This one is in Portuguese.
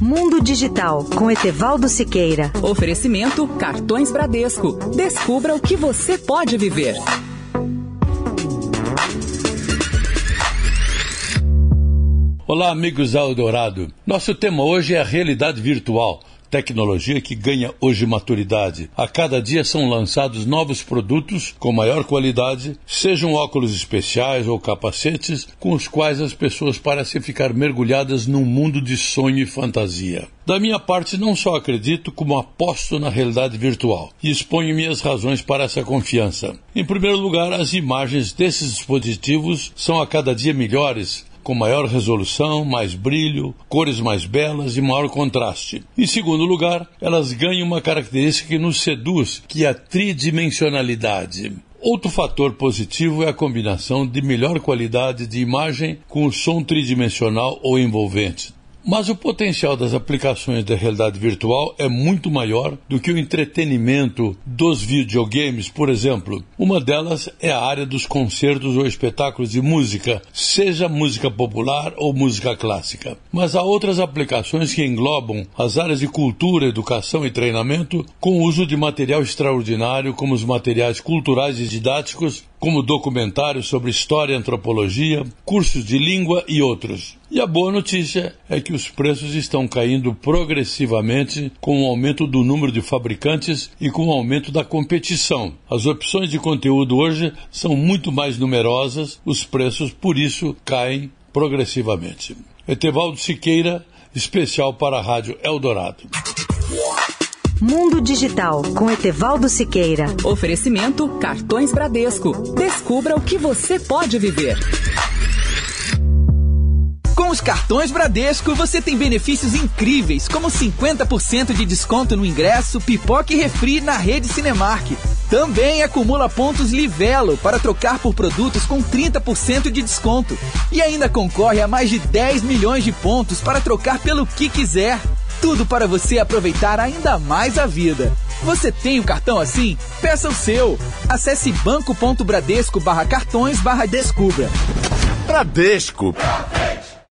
Mundo Digital com Etevaldo Siqueira. Oferecimento Cartões Bradesco. Descubra o que você pode viver. Olá, amigos Eldorado. Nosso tema hoje é a realidade virtual tecnologia que ganha hoje maturidade. A cada dia são lançados novos produtos com maior qualidade, sejam óculos especiais ou capacetes, com os quais as pessoas parecem ficar mergulhadas num mundo de sonho e fantasia. Da minha parte, não só acredito, como aposto na realidade virtual e exponho minhas razões para essa confiança. Em primeiro lugar, as imagens desses dispositivos são a cada dia melhores, com maior resolução, mais brilho, cores mais belas e maior contraste. Em segundo lugar, elas ganham uma característica que nos seduz, que é a tridimensionalidade. Outro fator positivo é a combinação de melhor qualidade de imagem com o som tridimensional ou envolvente. Mas o potencial das aplicações da realidade virtual é muito maior do que o entretenimento dos videogames, por exemplo. Uma delas é a área dos concertos ou espetáculos de música, seja música popular ou música clássica. Mas há outras aplicações que englobam as áreas de cultura, educação e treinamento com o uso de material extraordinário como os materiais culturais e didáticos como documentários sobre história e antropologia, cursos de língua e outros. E a boa notícia é que os preços estão caindo progressivamente com o aumento do número de fabricantes e com o aumento da competição. As opções de conteúdo hoje são muito mais numerosas, os preços, por isso, caem progressivamente. Etevaldo Siqueira, especial para a Rádio Eldorado. Mundo Digital com Etevaldo Siqueira. Oferecimento Cartões Bradesco. Descubra o que você pode viver. Com os cartões Bradesco, você tem benefícios incríveis, como 50% de desconto no ingresso, pipoca e refri na rede Cinemark. Também acumula pontos Livelo para trocar por produtos com 30% de desconto. E ainda concorre a mais de 10 milhões de pontos para trocar pelo que quiser. Tudo para você aproveitar ainda mais a vida. Você tem um cartão assim? Peça o seu. Acesse banco.bradesco barra cartões barra descubra. Bradesco. Bradesco